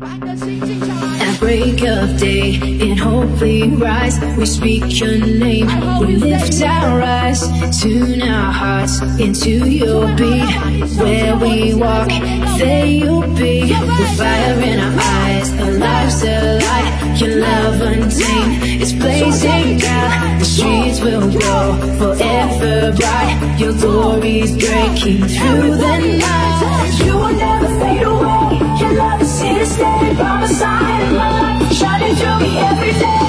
At break of day, in hope we rise. We speak your name, we lift our eyes, tune our hearts into your beat. Where we walk, there you'll be. With fire in our eyes, our lives alive. Your love untamed, it's blazing out. The streets will grow forever bright. Your glory's breaking through the night. You will never fade away. By my side. My light shining through me every day.